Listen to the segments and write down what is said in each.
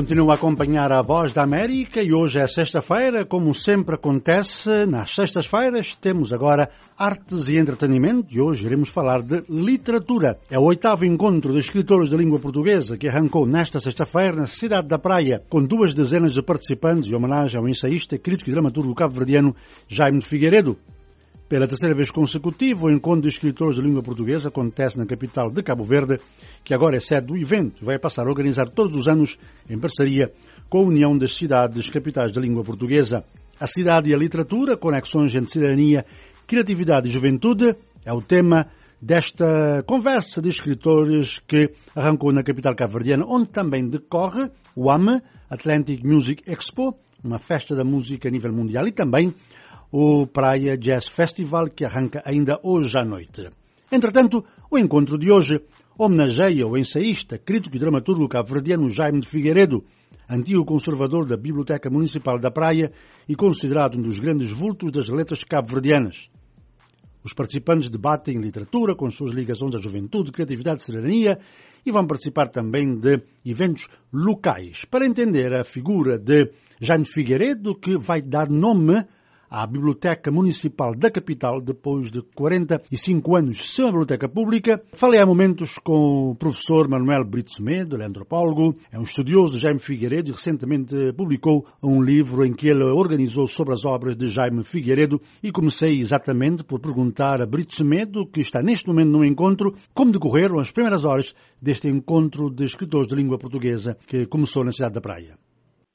Continua a acompanhar a Voz da América e hoje é sexta-feira, como sempre acontece nas sextas-feiras, temos agora artes e entretenimento e hoje iremos falar de literatura. É o oitavo encontro de escritores de língua portuguesa que arrancou nesta sexta-feira na cidade da Praia, com duas dezenas de participantes em homenagem ao ensaísta, crítico e dramaturgo cabo-verdiano Jaime de Figueiredo. Pela terceira vez consecutiva, o encontro de escritores de língua portuguesa acontece na capital de Cabo Verde, que agora é sede do evento vai passar a organizar todos os anos em parceria com a União das Cidades Capitais de Língua Portuguesa. A cidade e a literatura, conexões entre cidadania, criatividade e juventude, é o tema desta conversa de escritores que arrancou na capital cabo-verdiana, onde também decorre o AME, Atlantic Music Expo, uma festa da música a nível mundial, e também o Praia Jazz Festival, que arranca ainda hoje à noite. Entretanto, o encontro de hoje homenageia o ensaísta, crítico e dramaturgo cabo-verdiano Jaime de Figueiredo, antigo conservador da Biblioteca Municipal da Praia e considerado um dos grandes vultos das letras cabo-verdianas. Os participantes debatem literatura com suas ligações à juventude, criatividade e cidadania e vão participar também de eventos locais para entender a figura de Jaime Figueiredo, que vai dar nome à Biblioteca Municipal da capital depois de 45 anos sem a biblioteca pública. Falei há momentos com o professor Manuel Brito Semedo, ele é antropólogo, é um estudioso de Jaime Figueiredo e recentemente publicou um livro em que ele organizou sobre as obras de Jaime Figueiredo e comecei exatamente por perguntar a Brito Semedo, que está neste momento no encontro, como decorreram as primeiras horas deste encontro de escritores de língua portuguesa que começou na cidade da Praia.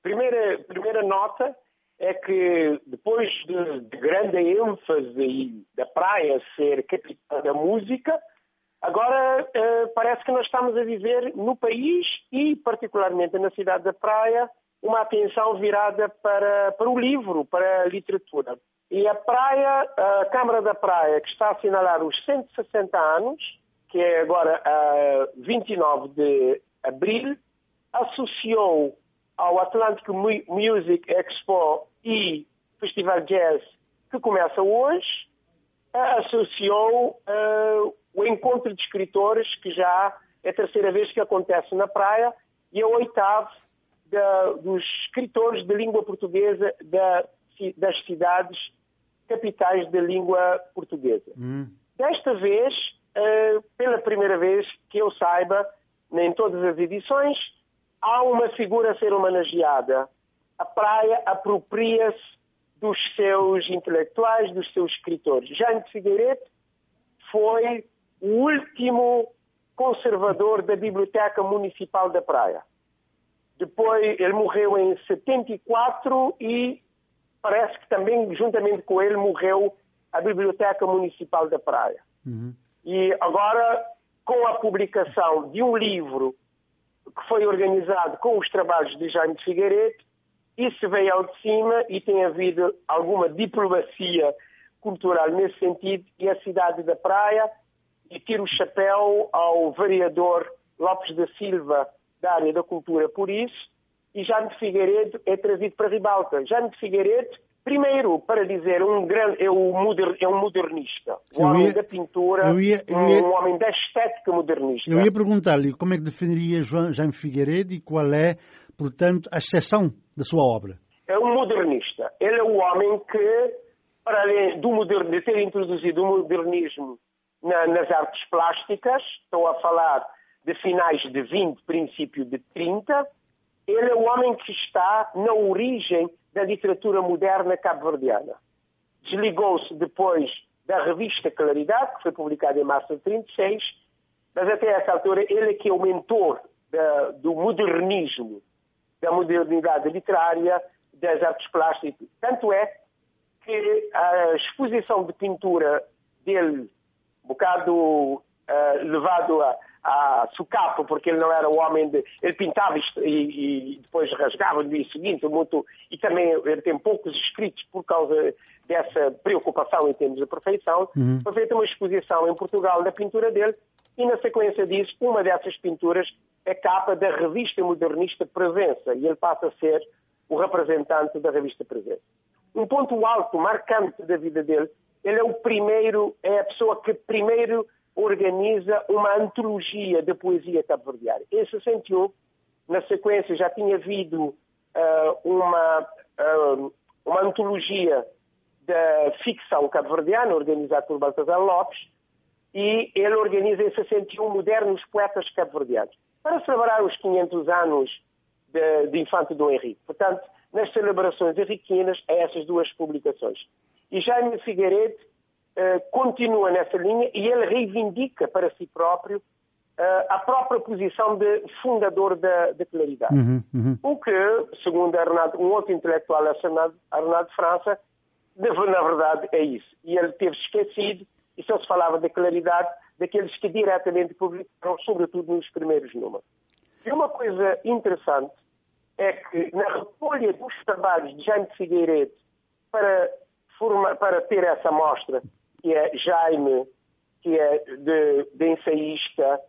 Primeira, primeira nota é que depois de, de grande ênfase da praia ser capital da música, agora eh, parece que nós estamos a viver no país e particularmente na cidade da praia uma atenção virada para, para o livro, para a literatura. E a praia, a Câmara da Praia, que está a assinalar os 160 anos, que é agora a 29 de abril, associou ao Atlantic Music Expo e Festival Jazz, que começa hoje, associou uh, o encontro de escritores, que já é a terceira vez que acontece na praia, e é o oitavo da, dos escritores de língua portuguesa da, das cidades capitais da língua portuguesa. Hum. Desta vez, uh, pela primeira vez que eu saiba, em todas as edições, há uma figura a ser homenageada. A praia apropria-se dos seus intelectuais, dos seus escritores. De Figueiredo foi o último conservador da Biblioteca Municipal da Praia. Depois, ele morreu em 74 e parece que também, juntamente com ele, morreu a Biblioteca Municipal da Praia. Uhum. E agora, com a publicação de um livro que foi organizado com os trabalhos de Jaime de Figueiredo, isso veio ao de cima e tem havido alguma diplomacia cultural nesse sentido e a cidade da Praia e tiro o chapéu ao vereador Lopes da Silva da área da cultura por isso e Jaime de Figueiredo é trazido para Ribalta. Jaime de Figueiredo Primeiro, para dizer, um grande, é, um é um modernista. Um homem da pintura, eu ia, eu ia, um homem da estética modernista. Eu ia perguntar-lhe como é que definiria João Jaime Figueiredo e qual é, portanto, a exceção da sua obra. É um modernista. Ele é o homem que, para além do moderno, de ter introduzido o modernismo na, nas artes plásticas, estou a falar de finais de 20, princípio de 30, ele é o homem que está na origem da literatura moderna cabo-verdiana. Desligou-se depois da revista Claridade, que foi publicada em março de 36, mas até essa altura ele é que é o mentor da, do modernismo, da modernidade literária, das artes plásticas. Tanto é que a exposição de pintura dele, um bocado uh, levado a, a sucapo, porque ele não era o homem de. Ele pintava e, e depois rasgava no dia seguinte, muito, e também ele tem poucos escritos por causa dessa preocupação em termos de perfeição. Uhum. Foi feita uma exposição em Portugal da pintura dele, e na sequência disso, uma dessas pinturas é capa da revista modernista Presença, e ele passa a ser o representante da revista Presença. Um ponto alto, marcante da vida dele, ele é o primeiro, é a pessoa que primeiro organiza uma antologia de poesia cabo-verdiana. Em 61, Na sequência, já tinha havido uh, uma, uh, uma antologia da ficção cabo-verdiana, organizada por Baltasar Lopes, e ele organiza em 61 modernos poetas cabo-verdianos, para celebrar os 500 anos de, de Infante Dom Henrique. Portanto, nas celebrações henriquinas, a essas duas publicações. E Jaime Figueiredo continua nessa linha e ele reivindica para si próprio uh, a própria posição de fundador da, da Claridade. Uhum, uhum. O que, segundo Arnaldo, um outro intelectual, Arnaldo, Arnaldo França, na verdade é isso. E ele teve esquecido, e só se falava da claridade daqueles que diretamente publicaram, sobretudo nos primeiros números. E uma coisa interessante é que na recolha dos trabalhos de Jaime Figueiredo para, forma, para ter essa mostra, que é Jaime, que é de, de ensaísta,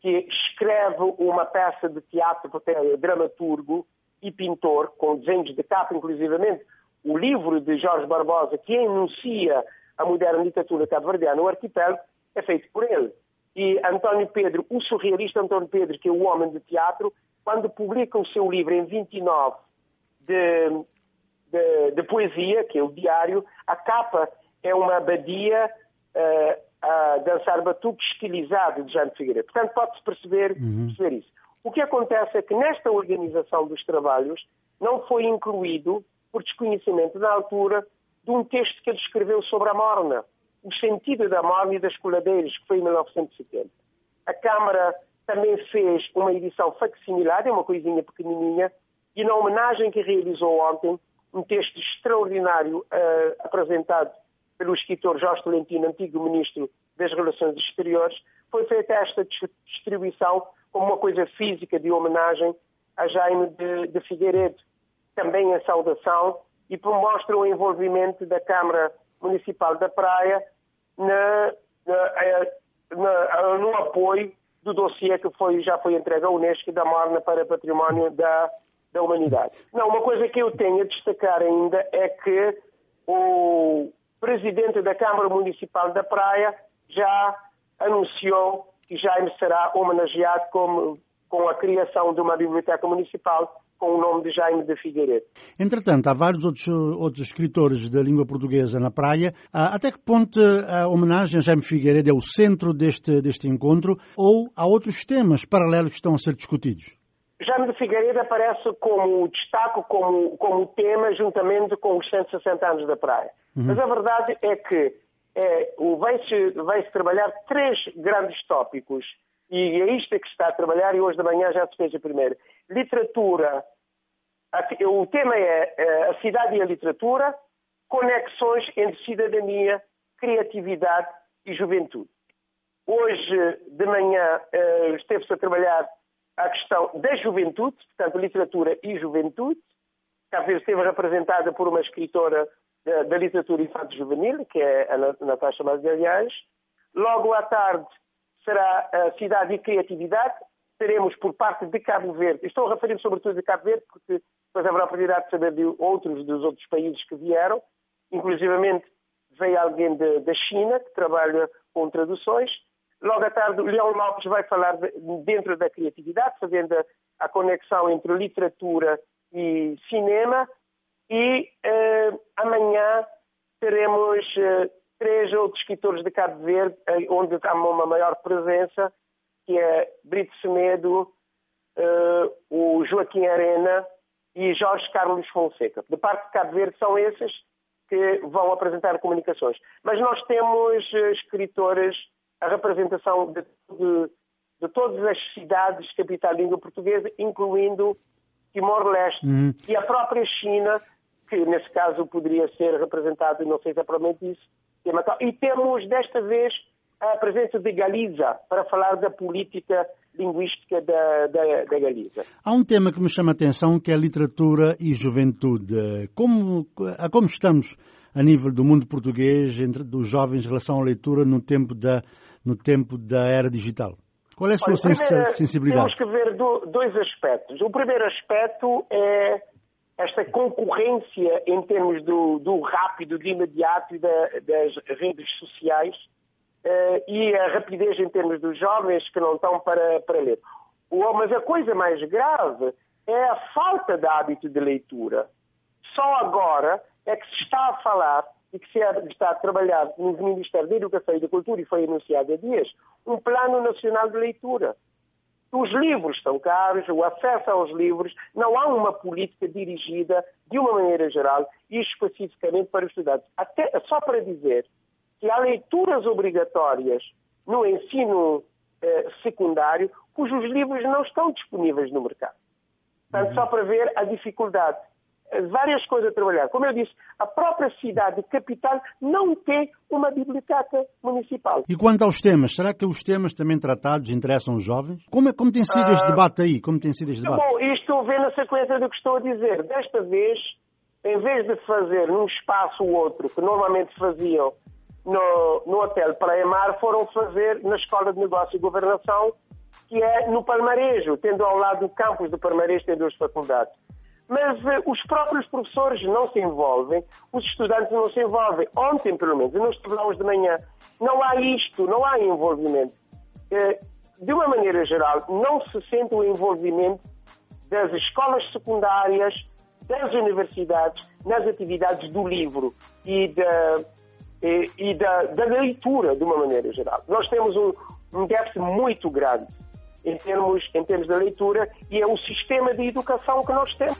que escreve uma peça de teatro, porque é dramaturgo e pintor, com desenhos de capa, inclusivamente, o livro de Jorge Barbosa, que enuncia a moderna literatura cabo-verdiana, o arquipélago, é feito por ele. E António Pedro, o surrealista António Pedro, que é o homem de teatro, quando publica o seu livro em 29 de, de, de poesia, que é o diário, a capa é uma abadia uh, a dançar batuque estilizado de Jânio Figueiredo. Portanto, pode-se perceber, uhum. perceber isso. O que acontece é que nesta organização dos trabalhos não foi incluído, por desconhecimento na altura, de um texto que ele escreveu sobre a morna, o sentido da morna e das coladeiras, que foi em 1970. A Câmara também fez uma edição facsimilar, é uma coisinha pequenininha, e na homenagem que realizou ontem, um texto extraordinário uh, apresentado pelo escritor Jorge Tolentino, antigo ministro das Relações Exteriores, foi feita esta distribuição como uma coisa física de homenagem a Jaime de, de Figueiredo, também em saudação, e mostra o envolvimento da Câmara Municipal da Praia na, na, na, no apoio do dossiê que foi, já foi entregue à Unesco da Morna para Património da, da Humanidade. Não, uma coisa que eu tenho a destacar ainda é que o presidente da Câmara Municipal da Praia já anunciou que Jaime será homenageado com, com a criação de uma biblioteca municipal com o nome de Jaime de Figueiredo. Entretanto, há vários outros, outros escritores da língua portuguesa na praia. Ah, até que ponto a homenagem a Jaime Figueiredo é o centro deste, deste encontro ou há outros temas paralelos que estão a ser discutidos? Jaime de Figueiredo aparece como destaque, como, como tema, juntamente com os 160 anos da praia. Uhum. Mas a verdade é que é, vai-se vai trabalhar três grandes tópicos e é isto que se está a trabalhar e hoje de manhã já se fez a primeira. Literatura. O tema é, é a cidade e a literatura, conexões entre cidadania, criatividade e juventude. Hoje de manhã eh, esteve-se a trabalhar a questão da juventude, portanto, literatura e juventude. Cabo Verde esteve representada por uma escritora da, literatura infanto-juvenil, que é a Natasha Magalhães. Logo à tarde será a Cidade e Criatividade. Teremos por parte de Cabo Verde, estou a referir sobretudo a Cabo Verde, porque depois haverá a oportunidade de saber de outros dos outros países que vieram, inclusivamente veio alguém da China que trabalha com traduções. Logo à tarde, o Leão Lopes vai falar de, dentro da criatividade, fazendo a, conexão entre literatura e cinema. E uh, amanhã teremos uh, três outros escritores de Cabo Verde, onde há uma maior presença, que é Brito Semedo, o Joaquim Arena e Jorge Carlos Fonseca. De parte de Cabo Verde são esses que vão apresentar comunicações. Mas nós temos escritores, a representação de, de, de, todas as cidades capital língua portuguesa, incluindo Timor-Leste uhum. e a própria China, que nesse caso poderia ser representado, não sei exatamente isso, e temos, desta vez, a presença de Galiza para falar da política linguística da, da, da, Galiza. Há um tema que me chama a atenção que é a literatura e juventude. Como, como estamos a nível do mundo português, entre dos jovens em relação à leitura no tempo da, no tempo da era digital? Qual é a sua Olha, primeiro, sensibilidade? Temos que ver do, dois aspectos. O primeiro aspecto é esta concorrência em termos do, do rápido, do imediato e da, das redes sociais uh, e a rapidez em termos dos jovens que não estão para, para ler. Mas a coisa mais grave é a falta de hábito de leitura. Só agora é que se está a falar e que se está a trabalhar no Ministério da Educação e da Cultura, e foi anunciado há dias, um Plano Nacional de Leitura. Os livros estão caros, o acesso aos livros, não há uma política dirigida, de uma maneira geral, e especificamente para os estudantes. Até, só para dizer que há leituras obrigatórias no ensino eh, secundário cujos livros não estão disponíveis no mercado. Portanto, só para ver a dificuldade várias coisas a trabalhar. Como eu disse, a própria cidade capital não tem uma biblioteca municipal. E quanto aos temas, será que os temas também tratados interessam os jovens? Como, é, como tem sido este ah, debate aí? Como tem sido este debate? Bom, isto vê na sequência do que estou a dizer. Desta vez, em vez de fazer num espaço ou outro, que normalmente faziam no, no Hotel Praia Mar, foram fazer na Escola de Negócio e Governação, que é no Palmarejo, tendo ao lado o campus do Palmarejo, tem duas faculdades mas uh, os próprios professores não se envolvem, os estudantes não se envolvem. Ontem, pelo menos, e nós estudamos de manhã, não há isto, não há envolvimento. Uh, de uma maneira geral, não se sente o envolvimento das escolas secundárias, das universidades, nas atividades do livro e da, e, e da, da leitura, de uma maneira geral. Nós temos um, um déficit muito grande em termos, em termos da leitura e é o sistema de educação que nós temos.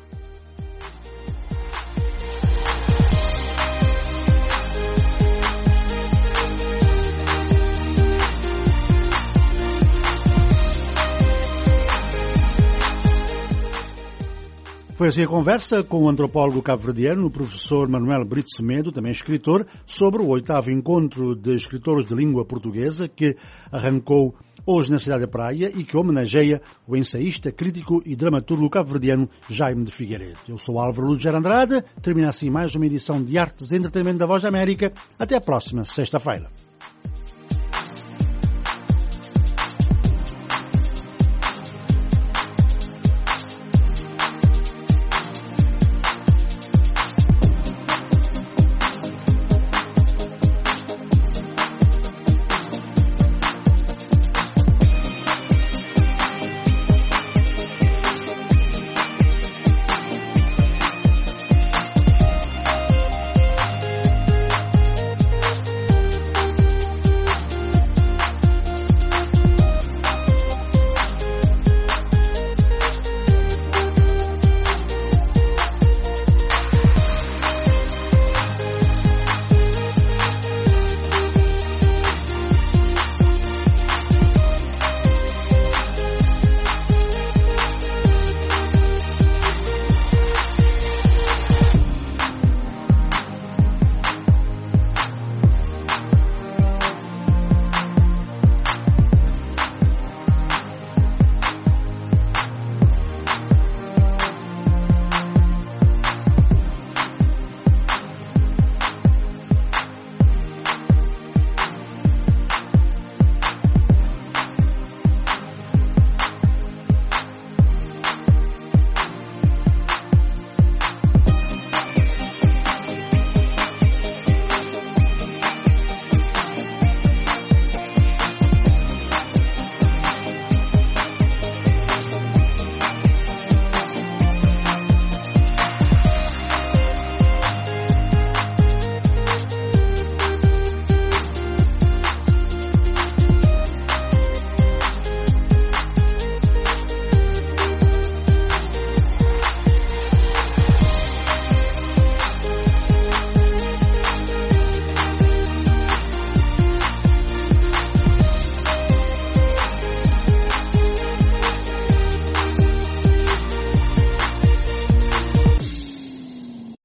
Foi assim a conversa com o antropólogo cabo-verdiano, o professor Manuel Brito Semedo, também escritor, sobre o oitavo encontro de escritores de língua portuguesa que arrancou hoje na cidade da Praia e que homenageia o ensaísta, crítico e dramaturgo cabo-verdiano Jaime de Figueiredo. Eu sou Álvaro Lúcio Andrade, termina assim mais uma edição de Artes e Entretenimento da Voz da América. Até a próxima sexta-feira.